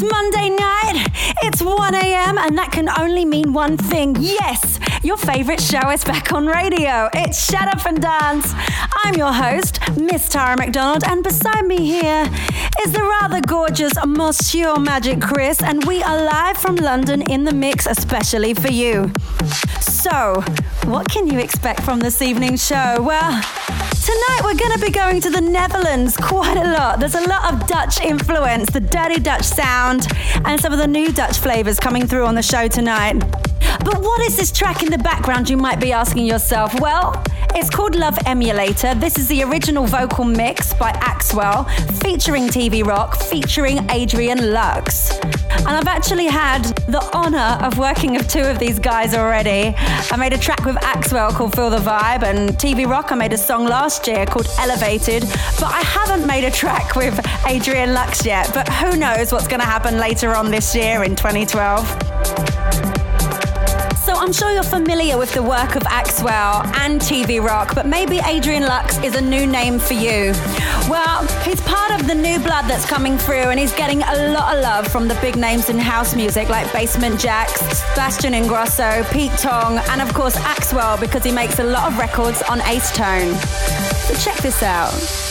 It's Monday night, it's 1 a.m., and that can only mean one thing. Yes, your favorite show is back on radio. It's Shut Up and Dance. I'm your host, Miss Tara McDonald, and beside me here is the rather gorgeous Monsieur Magic Chris, and we are live from London in the mix, especially for you. So, what can you expect from this evening's show? Well, Tonight we're going to be going to the Netherlands quite a lot. There's a lot of Dutch influence, the dirty Dutch sound, and some of the new Dutch flavors coming through on the show tonight. But what is this track in the background, you might be asking yourself? Well, it's called Love Emulator. This is the original vocal mix by Axwell, featuring TV Rock, featuring Adrian Lux. And I've actually had the honor of working with two of these guys already. I made a track with Axwell called Feel the Vibe, and TV Rock, I made a song last year called Elevated. But I haven't made a track with Adrian Lux yet, but who knows what's going to happen later on this year in 2012. I'm sure you're familiar with the work of Axwell and TV Rock, but maybe Adrian Lux is a new name for you. Well, he's part of the new blood that's coming through, and he's getting a lot of love from the big names in house music like Basement Jaxx, Bastian Ingrosso, Pete Tong, and of course Axwell because he makes a lot of records on Axtone. So check this out.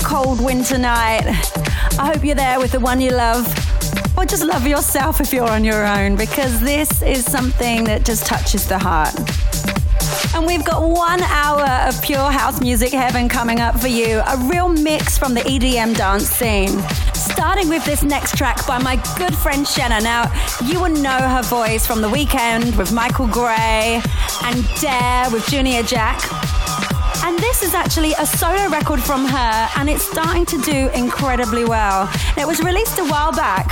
A cold winter night. I hope you're there with the one you love. Or just love yourself if you're on your own, because this is something that just touches the heart. And we've got one hour of pure house music heaven coming up for you. A real mix from the EDM dance scene. Starting with this next track by my good friend Shena. Now, you will know her voice from The Weekend with Michael Gray and Dare with Junior Jack. And this is actually a solo record from her, and it's starting to do incredibly well. It was released a while back,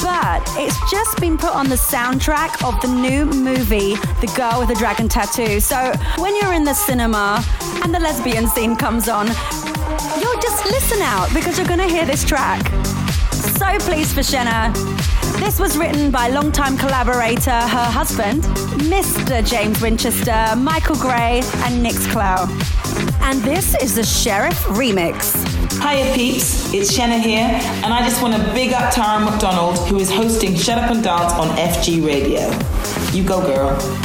but it's just been put on the soundtrack of the new movie, The Girl with the Dragon Tattoo. So when you're in the cinema and the lesbian scene comes on, you'll just listen out because you're going to hear this track. So pleased for Shena. This was written by longtime collaborator, her husband, Mr. James Winchester, Michael Gray, and Nix Clow. And this is the Sheriff Remix. Hiya peeps, it's Shena here, and I just want to big up Tara McDonald, who is hosting Shut Up and Dance on FG Radio. You go, girl.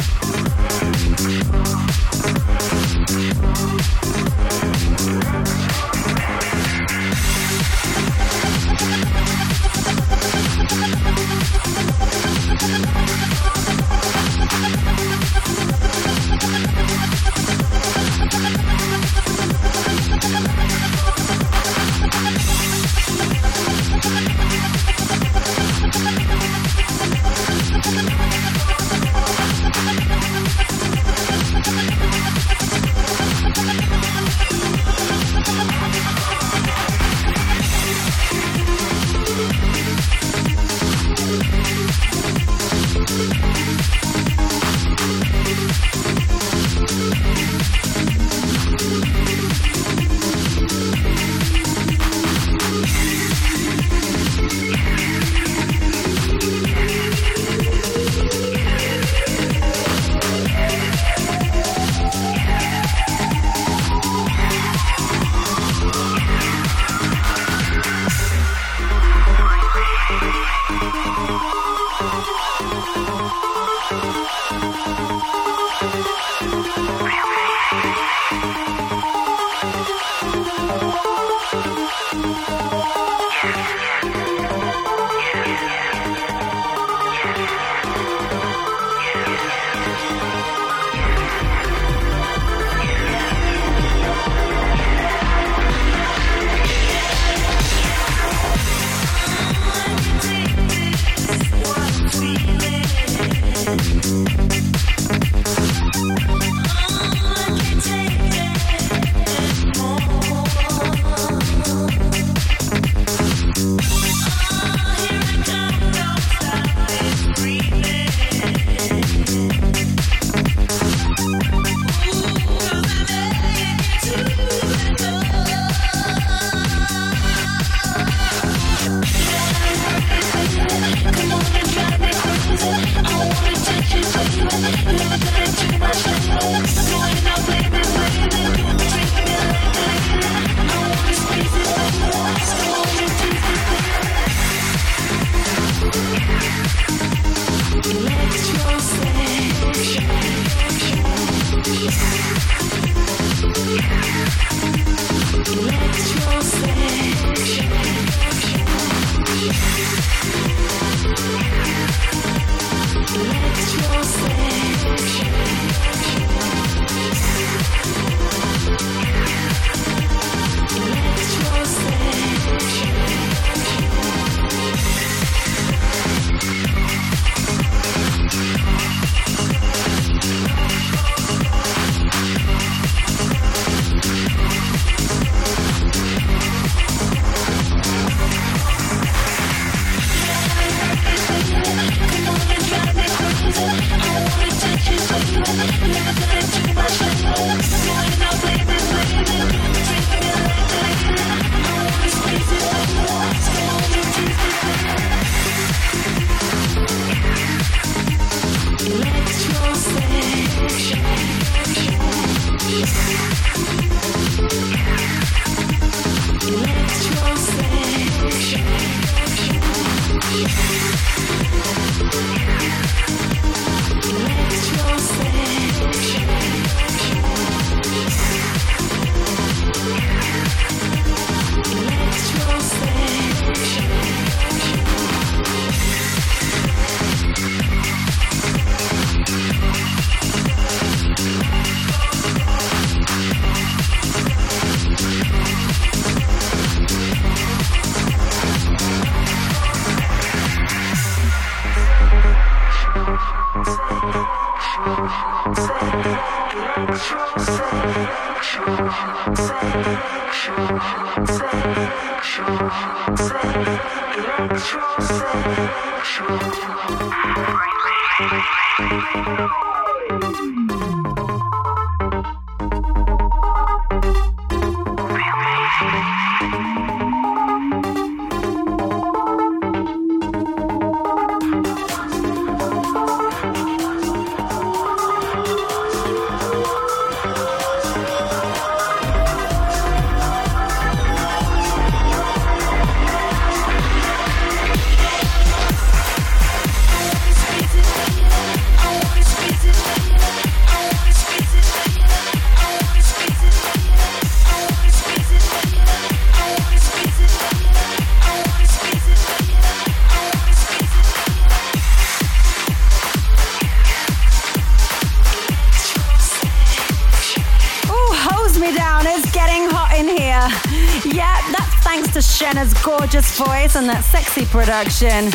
Gorgeous voice and that sexy production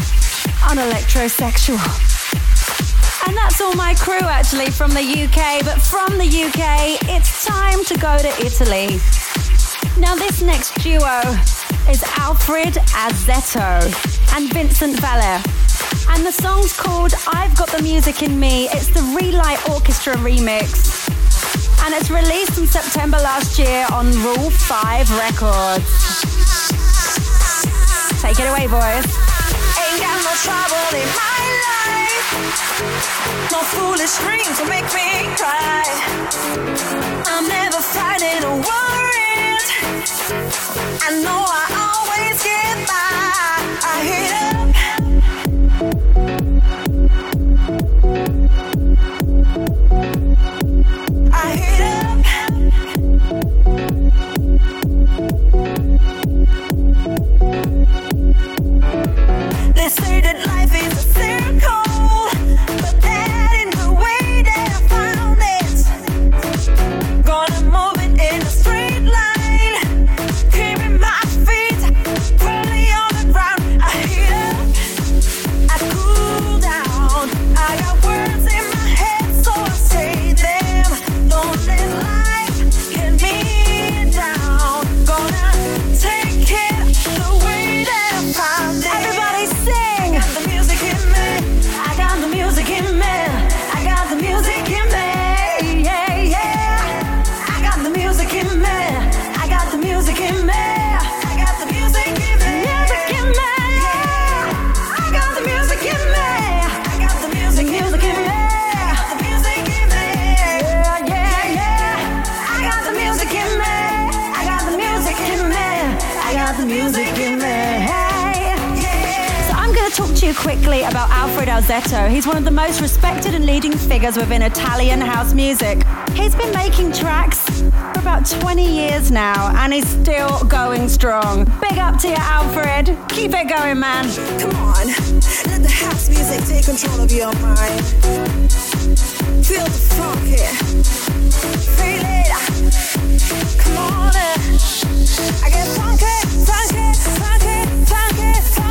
on Electrosexual. And that's all my crew actually from the UK, but from the UK, it's time to go to Italy. Now, this next duo is Alfred Azzetto and Vincent Valer. And the song's called I've Got the Music in Me. It's the Relight Orchestra remix. And it's released in September last year on Rule 5 Records. Take it away, boys. Ain't got no trouble in my life. No foolish dreams to make me cry. I'm never fighting or worried. About Alfred Azzetto. He's one of the most respected and leading figures within Italian house music. He's been making tracks for about 20 years now and he's still going strong. Big up to you, Alfred. Keep it going, man. Come on, let the house music take control of your mind. Feel the funk here. Feel it. Come on. I get funky, funky, funky, funky, funky.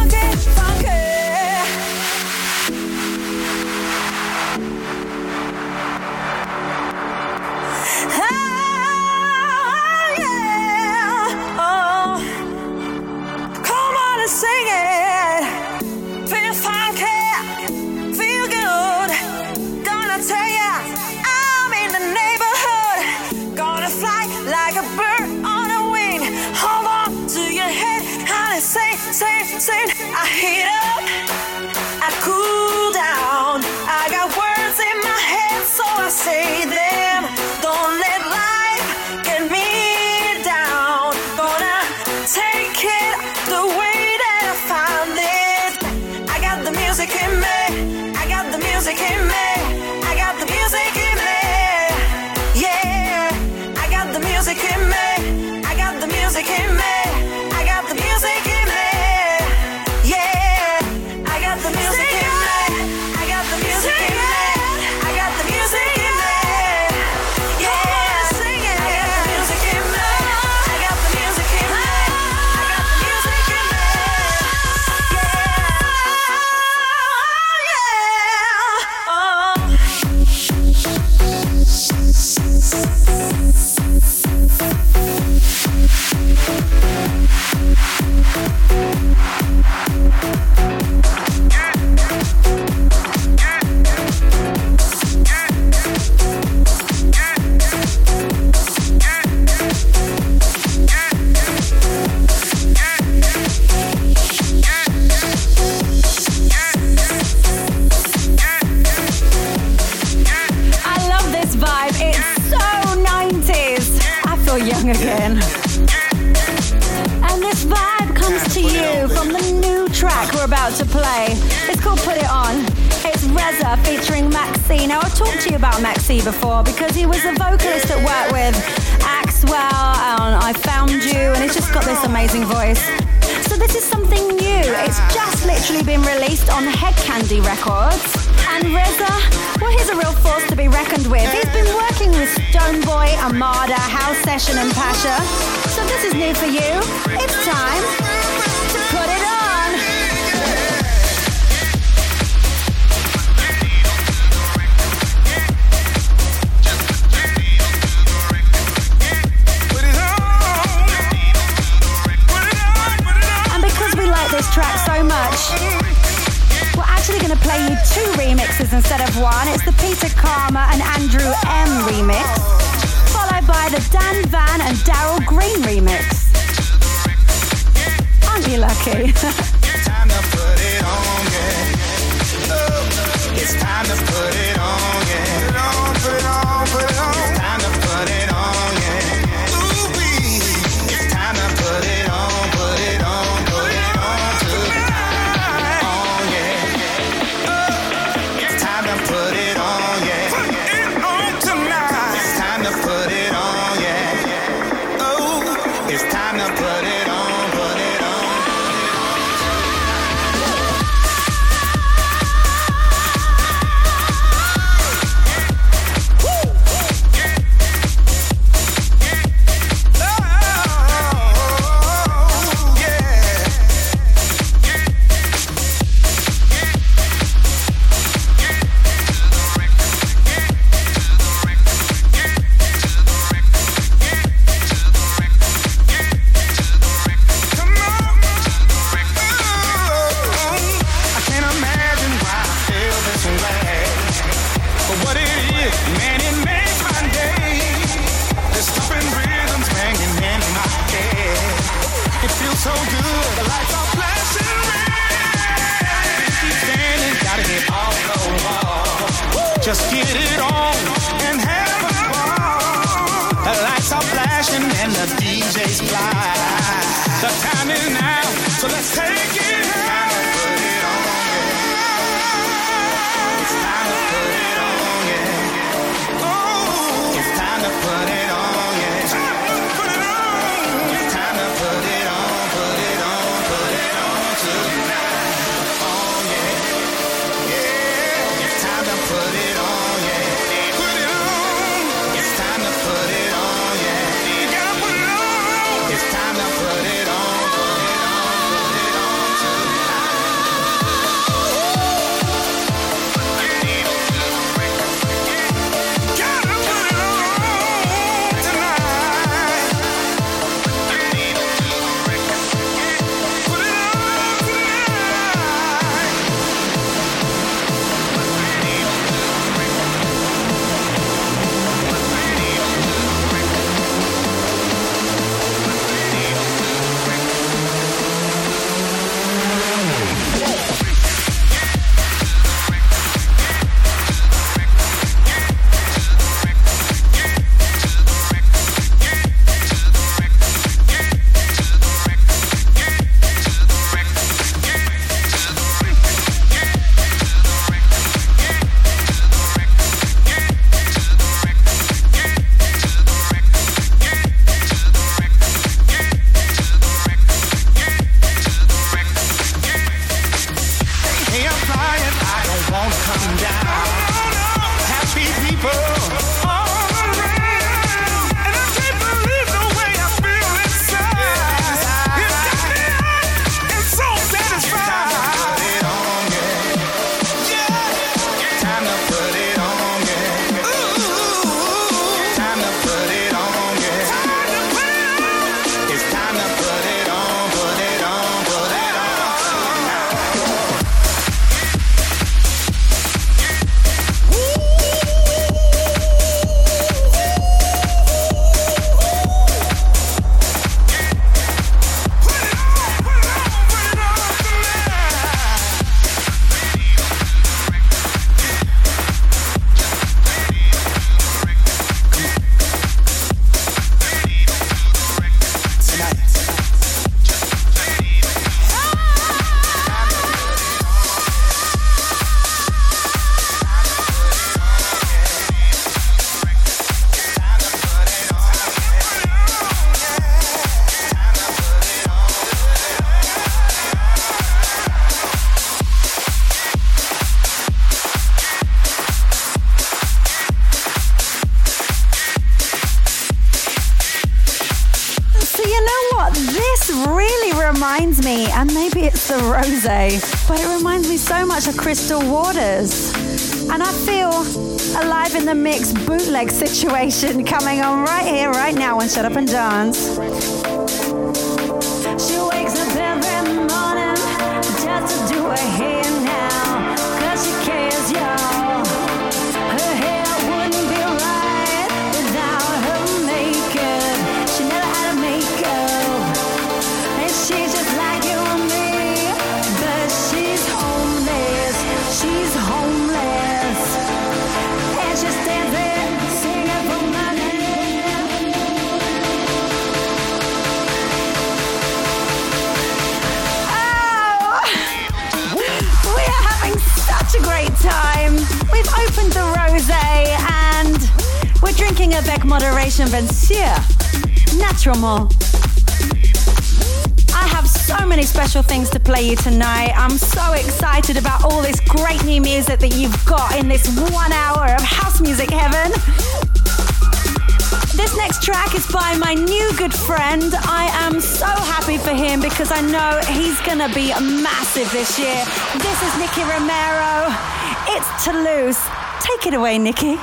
Okay. time to put it on, yeah. Oh, it's time to put it on. Rose, but it reminds me so much of Crystal Waters. And I feel alive in the mix bootleg situation coming on right here, right now on Shut Up and Dance. I have so many special things to play you tonight. I'm so excited about all this great new music that you've got in this one hour of house music heaven. This next track is by my new good friend. I am so happy for him because I know he's gonna be massive this year. This is Nicky Romero. It's Toulouse. Take it away, Nicky.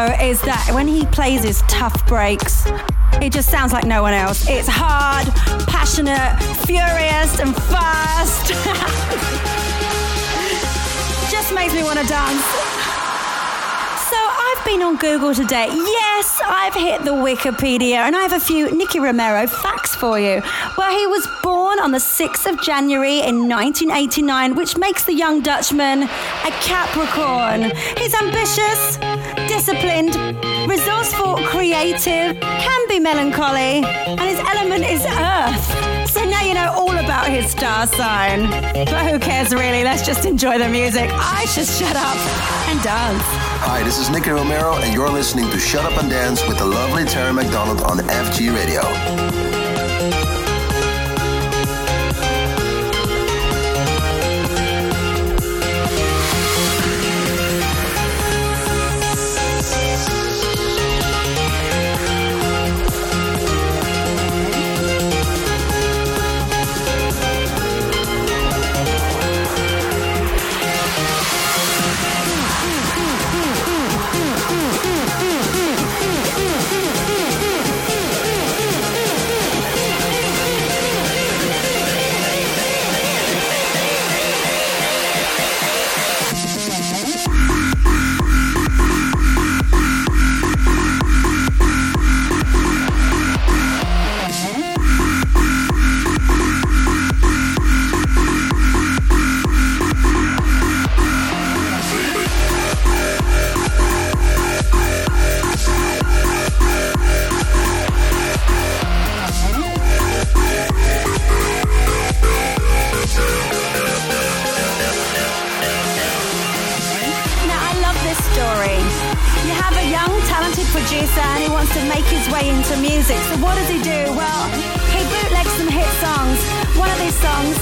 Romero is that when he plays his tough breaks, it just sounds like no one else. It's hard, passionate, furious, and fast. just makes me want to dance. So I've been on Google today. Yes, I've hit the Wikipedia and I have a few Nicky Romero facts for you. Well, he was born on the 6th of January in 1989, which makes the young Dutchman a Capricorn. He's ambitious, disciplined, resourceful, creative, can be melancholy, and his element is earth. So now you know all about his star sign. But who cares really? Let's just enjoy the music. I should shut up and dance. Hi, this is Nicky Romero, and you're listening to Shut Up and Dance with the lovely Terry McDonald on FG Radio. Wants to make his way into music. So, what does he do? Well, he bootlegs some hit songs. One of these songs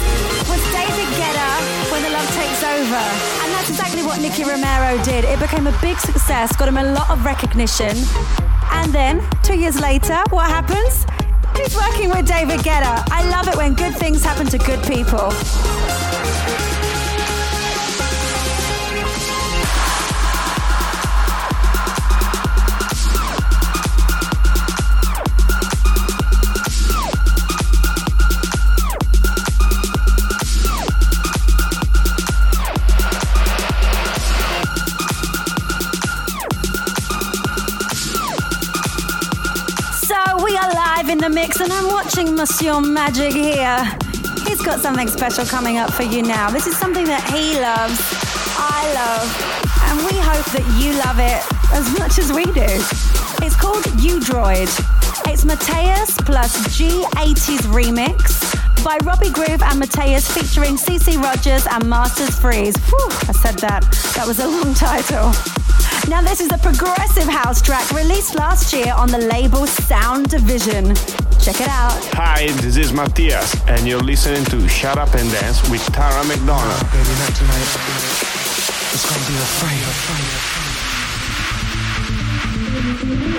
was David Guetta, When the Love Takes Over. And that's exactly what Nicky Romero did. It became a big success, got him a lot of recognition. And then, two years later, what happens? He's working with David Guetta. I love it when good things happen to good people. Monsieur Magic here. He's got something special coming up for you now. This is something that he loves, I love, and we hope that you love it as much as we do. It's called U Droid. It's Mateus plus G80's remix by Robbie Groove and Mateus featuring CeCe Rogers and Masters Freeze. Whew, I said that. That was a long title. Now, this is a progressive house track released last year on the label Sound Division. Check it out. Hi, this is Matthias, and you're listening to Shut Up and Dance with Tara McDonald. Baby, not tonight. It's gonna be a fight.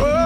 Oh,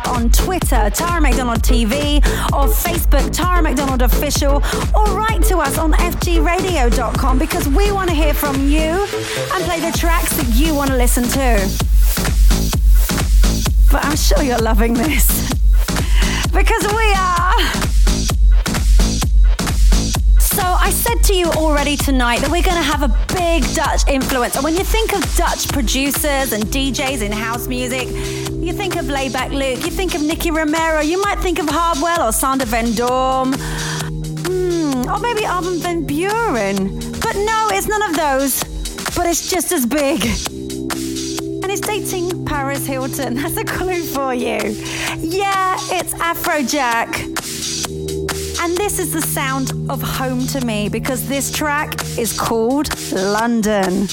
up on Twitter, Tara McDonald TV, or Facebook, Tara McDonald Official, or write to us on fgradio.com because we want to hear from you and play the tracks that you want to listen to. But I'm sure you're loving this because we are. So I said to you already tonight that we're going to have a big Dutch influence. And when you think of Dutch producers and DJs in house music, you think of Laidback Luke, you think of Nicky Romero, you might think of Hardwell or Sander Van Doorn, hmm, or maybe Armin Van Buuren. But no, it's none of those. But it's just as big. And it's dating Paris Hilton. That's a clue for you. Yeah, it's Afrojack. And this is the sound of home to me because this track is called London.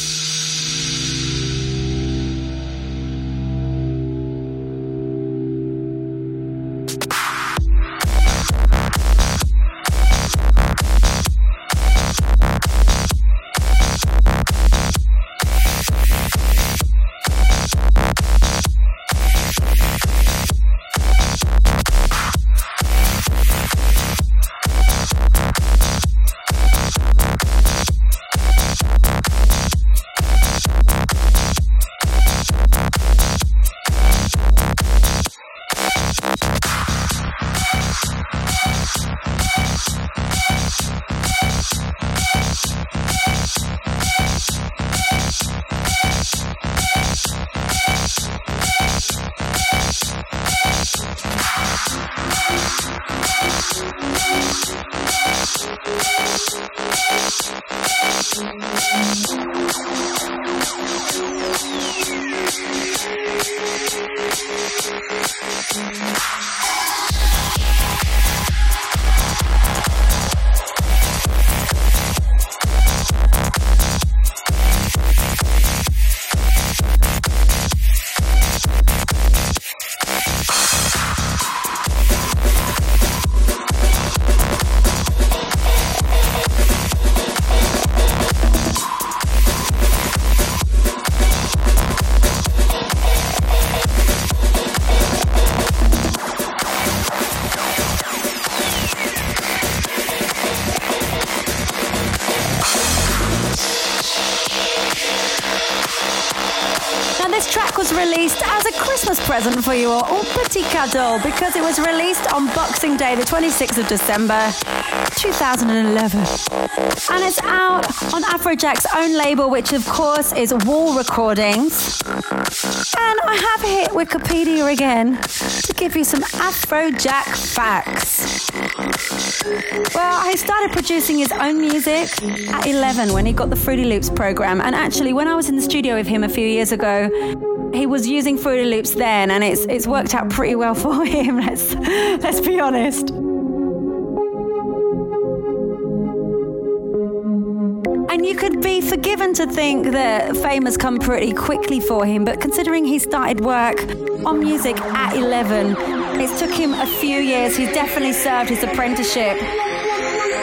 For you all, or petit cadeau, because it was released on Boxing Day, the 26th of December, 2011. And it's out on Afrojack's own label, which of course is Wall Recordings. And I have hit Wikipedia again to give you some Afrojack facts. Well, he started producing his own music at 11 when he got the Fruity Loops program. And actually, when I was in the studio with him a few years ago, he was using Fruity Loops then, and it's it's worked out pretty well for him. Let's let's be honest. And you could be forgiven to think that fame has come pretty quickly for him, but considering he started work on music at 11, it took him a few years. He's definitely served his apprenticeship.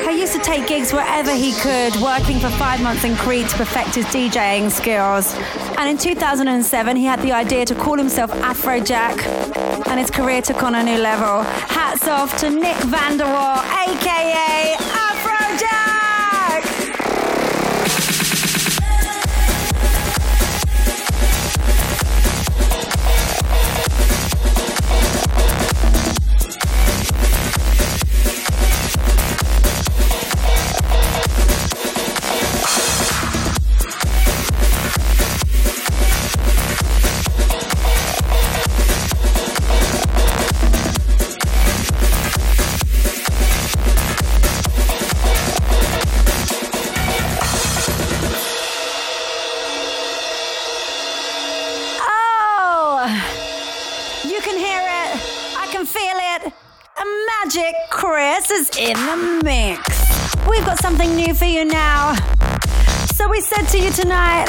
He used to take gigs wherever he could, working for five months in Crete to perfect his DJing skills. And in 2007, he had the idea to call himself Afrojack, and his career took on a new level. Hats off to Nick van de Wall, aka Afrojack! In the mix. We've got something new for you now. So we said to you tonight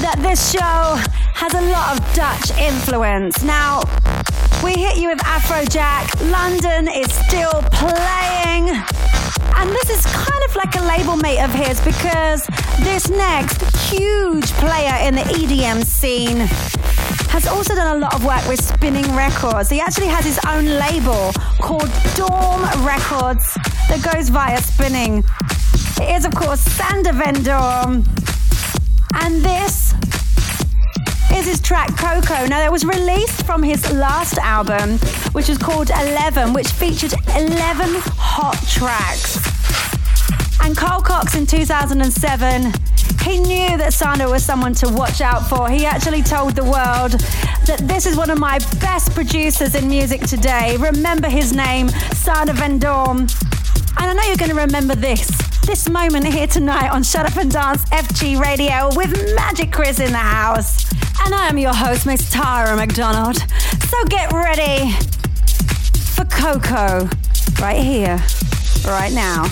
that this show has a lot of Dutch influence. Now, we hit you with Afrojack. London is still playing. And this is kind of like a label mate of his because this next huge player in the EDM scene has also done a lot of work with Spinnin' Records. He actually has his own label called Doorn Records that goes via Spinnin'. It is, of course, Sander Van Doorn. And this is his track Koko. Now, it was released from his last album, which was called 11, which featured 11 hot tracks. And Carl Cox in 2007, he knew that Sander was someone to watch out for. He actually told the world that this is one of my best producers in music today. Remember his name, Sander Van Doorn. And I know you're going to remember this. This moment here tonight on Shut Up and Dance FG Radio with Magic Chris in the house. And I am your host, Miss Tara McDonald. So get ready for Koko right here, right now.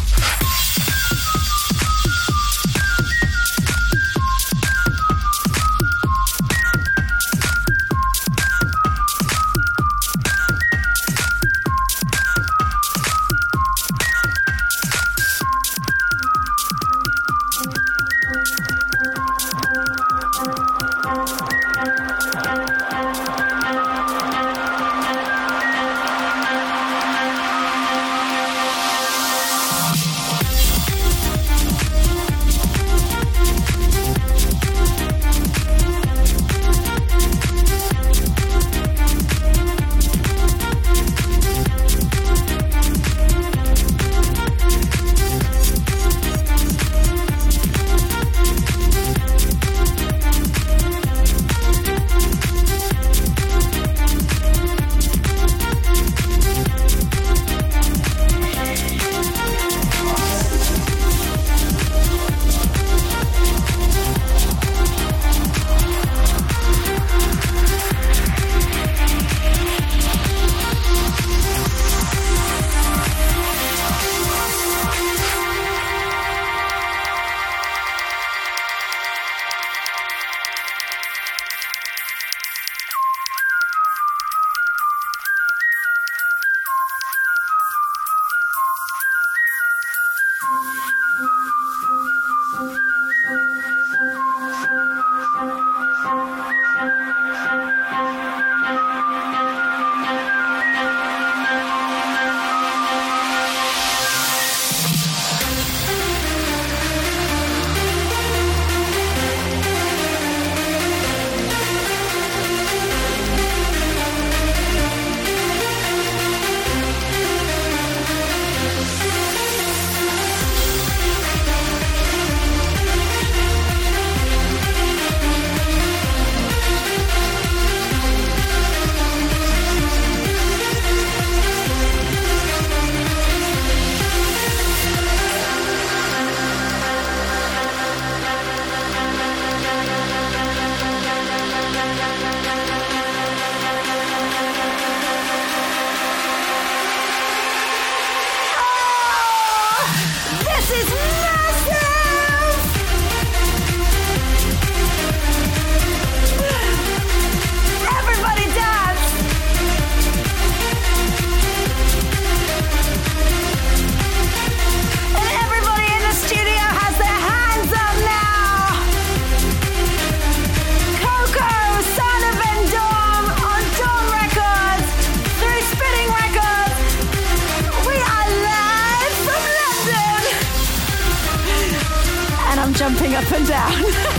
Up and down.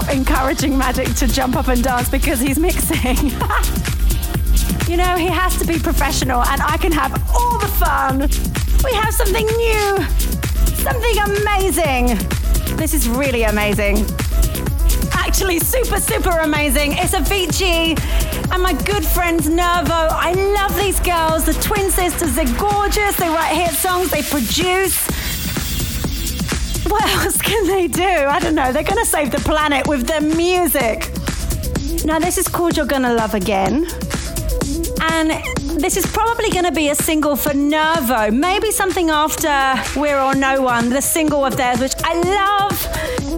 stop encouraging Magic to jump up and dance because he's mixing. you know, he has to be professional and I can have all the fun. We have something new, something amazing. This is really amazing. Actually, super, super amazing. It's Avicii. and my good friends Nervo. I love these girls, the twin sisters. They're gorgeous. They write hit songs, they produce. They do? I don't know. They're going to save the planet with their music. Now, this is called You're Gonna Love Again. And this is probably going to be a single for Nervo. Maybe something after We're All No One, the single of theirs, which I love.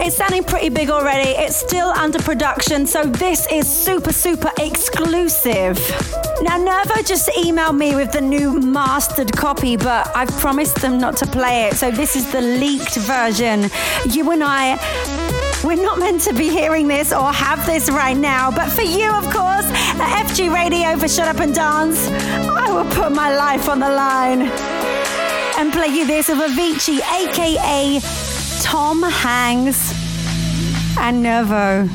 It's sounding pretty big already. It's still under production, so this is super, super exclusive. Now, Nervo just emailed me with the new mastered copy, but I've promised them not to play it, so this is the leaked version. You and I we're not meant to be hearing this or have this right now, but for you, of course, at FG Radio for Shut Up and Dance, I will put my life on the line and play you this of Avicii, aka Tom Hangs and Nervo.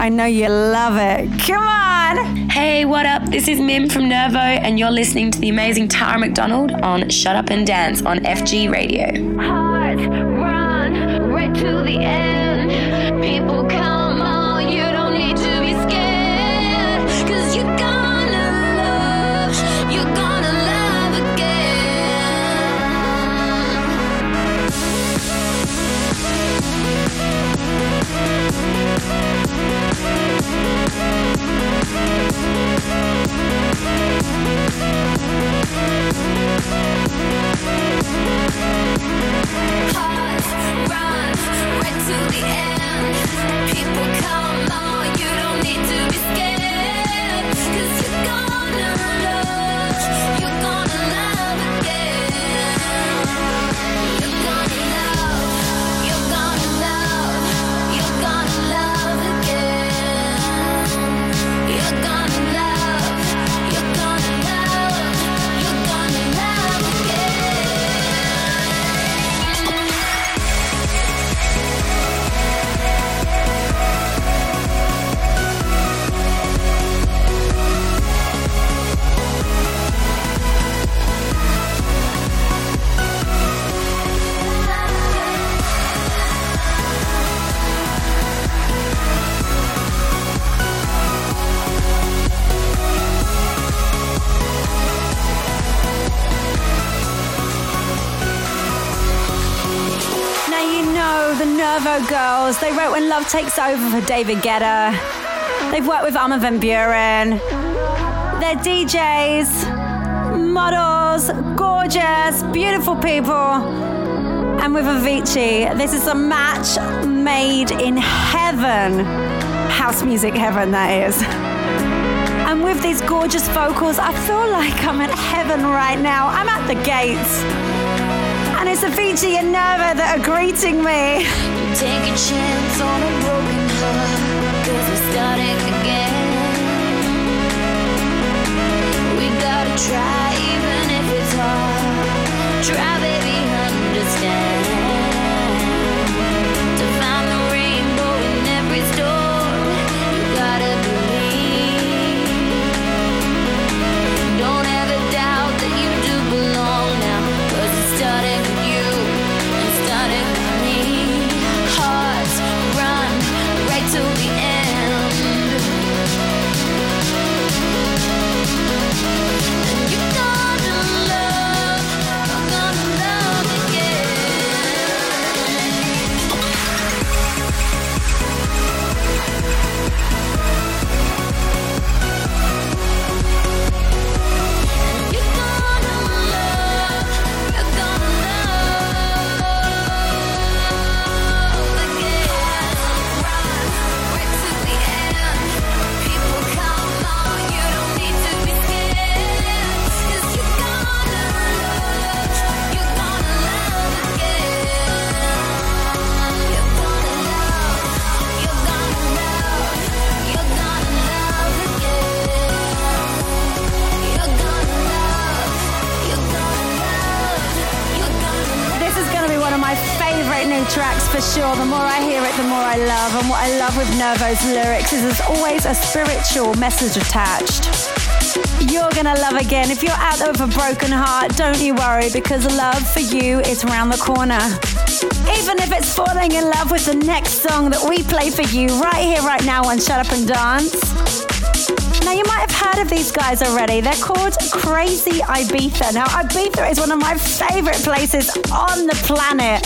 I know you love it. Come on! Hey, what up? This is Mim from Nervo, and you're listening to the amazing Tara McDonald on Shut Up and Dance on FG Radio. Hearts run right to the end. People come girls. They wrote When Love Takes Over for David Guetta. They've worked with Armin van Buuren. They're DJs, models, gorgeous, beautiful people. And with Avicii, this is a match made in heaven. House music heaven, that is. And with these gorgeous vocals, I feel like I'm in heaven right now. I'm at the gates. Avicii and Nervo that are greeting me. Take a chance on a broken heart, cause we're starting again. We gotta try, even if it's hard. With Nervo's lyrics is there's always a spiritual message attached. You're gonna love again. If you're out of a broken heart, don't you worry because love for you is around the corner. Even if it's falling in love with the next song that we play for you right here, right now on Shut Up and Dance. Now, you might have heard of these guys already. They're called Crazibiza. Now, Ibiza is one of my favorite places on the planet.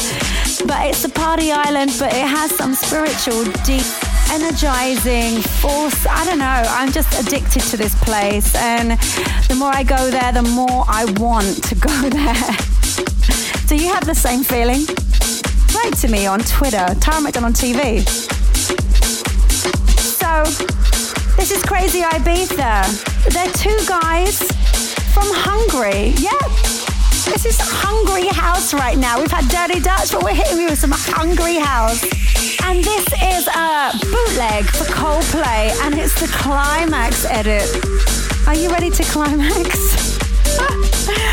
But it's a party island, but it has some spiritual, deep, energizing force. I don't know. I'm just addicted to this place. And the more I go there, the more I want to go there. Do you have the same feeling? Write to me on Twitter, Tara McDonald TV. So, this is Crazibiza. They're two guys from Hungary. Yep. This is Hungry House right now. We've had Dirty Dutch, but we're hitting you with some Hungry House. And this is a bootleg for Coldplay, and it's the climax edit. Are you ready to climax?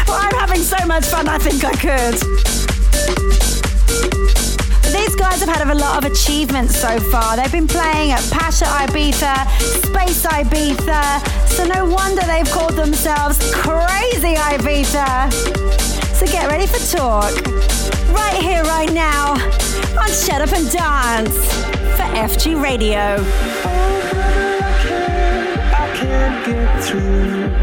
well, I'm having so much fun, I think I could. These guys have had a lot of achievements so far. They've been playing at Pacha Ibiza, Space Ibiza, so no wonder they've called themselves Crazibiza. So get ready for talk. Right here, right now, on Shut Up and Dance for FG Radio. Can't get through.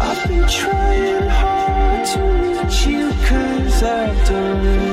I've been trying hard to reach you cause I don't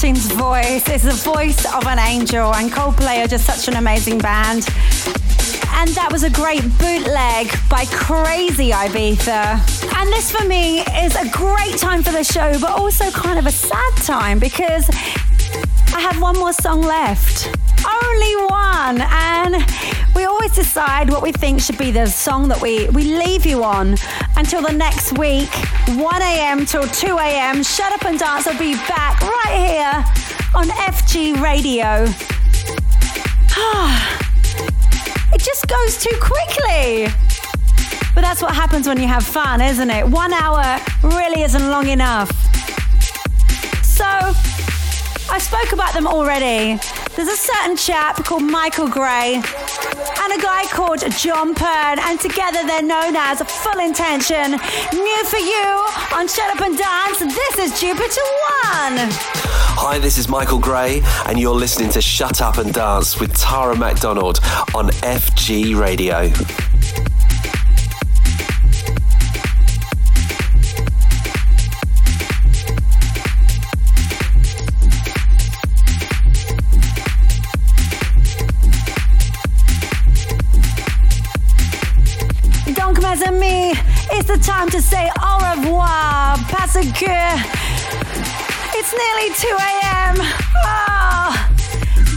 Martin's voice. is the voice of an angel, and Coldplay are just such an amazing band. And that was a great bootleg by Crazibiza. And this for me is a great time for the show, but also kind of a sad time because I have one more song left. Only one. And we always decide what we think should be the song that we, we leave you on until the next week, 1 a.m. till 2 a.m. Shut Up and Dance I'll be back right here on FG Radio. it just goes too quickly. But that's what happens when you have fun, isn't it? One hour really isn't long enough. So, I spoke about them already. There's a certain chap called Michael Gray and a guy called John Pearn, and together they're known as Full Intention. New for you on Shut Up and Dance, this is Jupiter One. Hi, this is Michael Gray, and you're listening to Shut Up and Dance with Tara McDonald on FG Radio. The time to say au revoir parce que it's nearly 2 a.m. Oh, ah.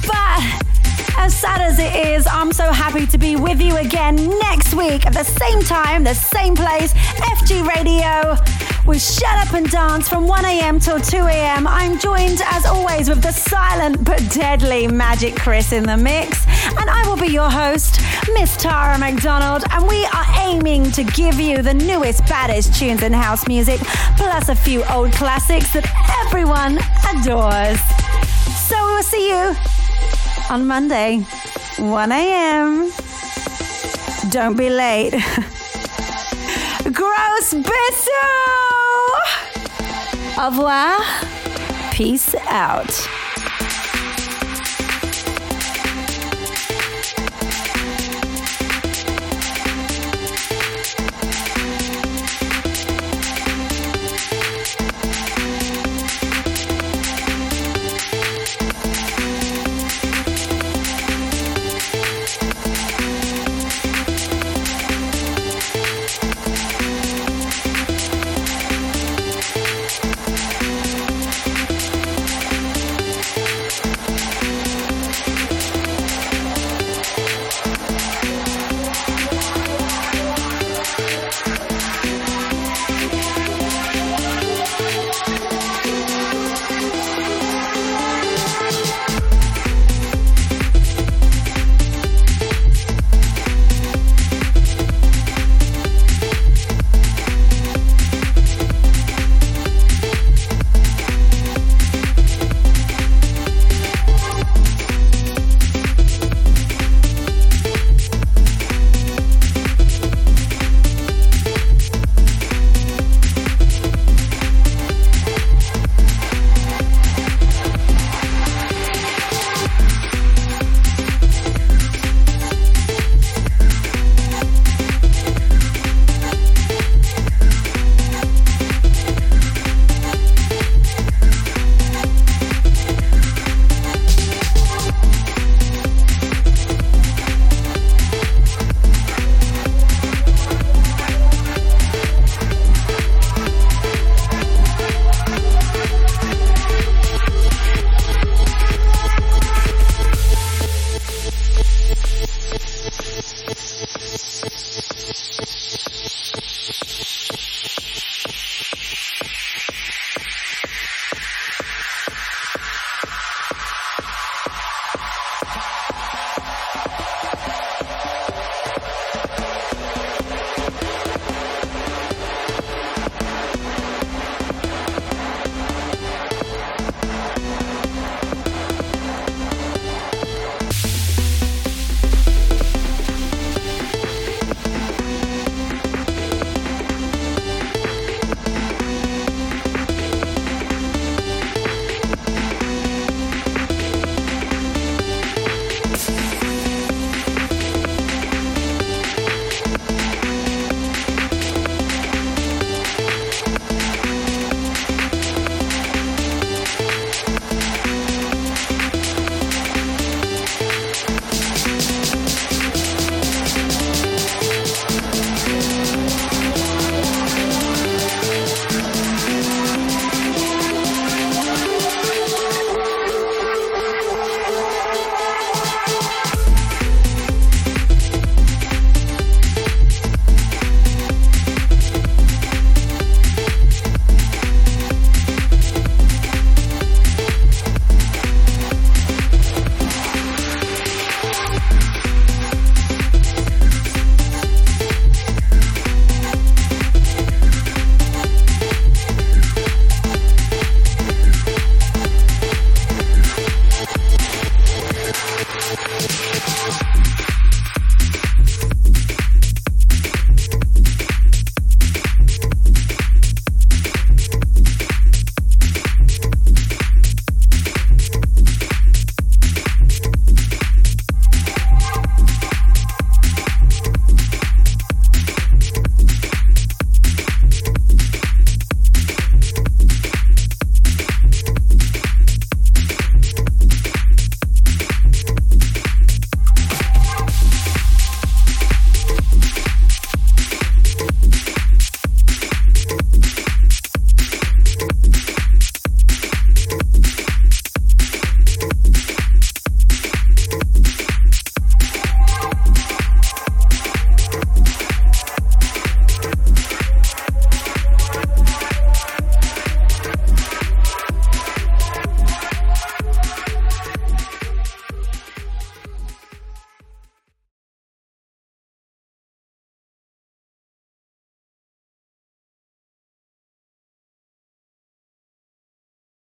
but as sad as it is, I'm so happy to be with you again next week at the same time, the same place, FG Radio. We shut up and dance from 1 a.m. till 2 a.m. I'm joined, as always, with the silent but deadly Magic Chris in the mix. And I will be your host, Miss Tara McDonald. And we are aiming to give you the newest, baddest tunes in house music, plus a few old classics that everyone adores. So we'll see you on Monday, 1 a.m. Don't be late. Gross bisou! Au revoir. Peace out.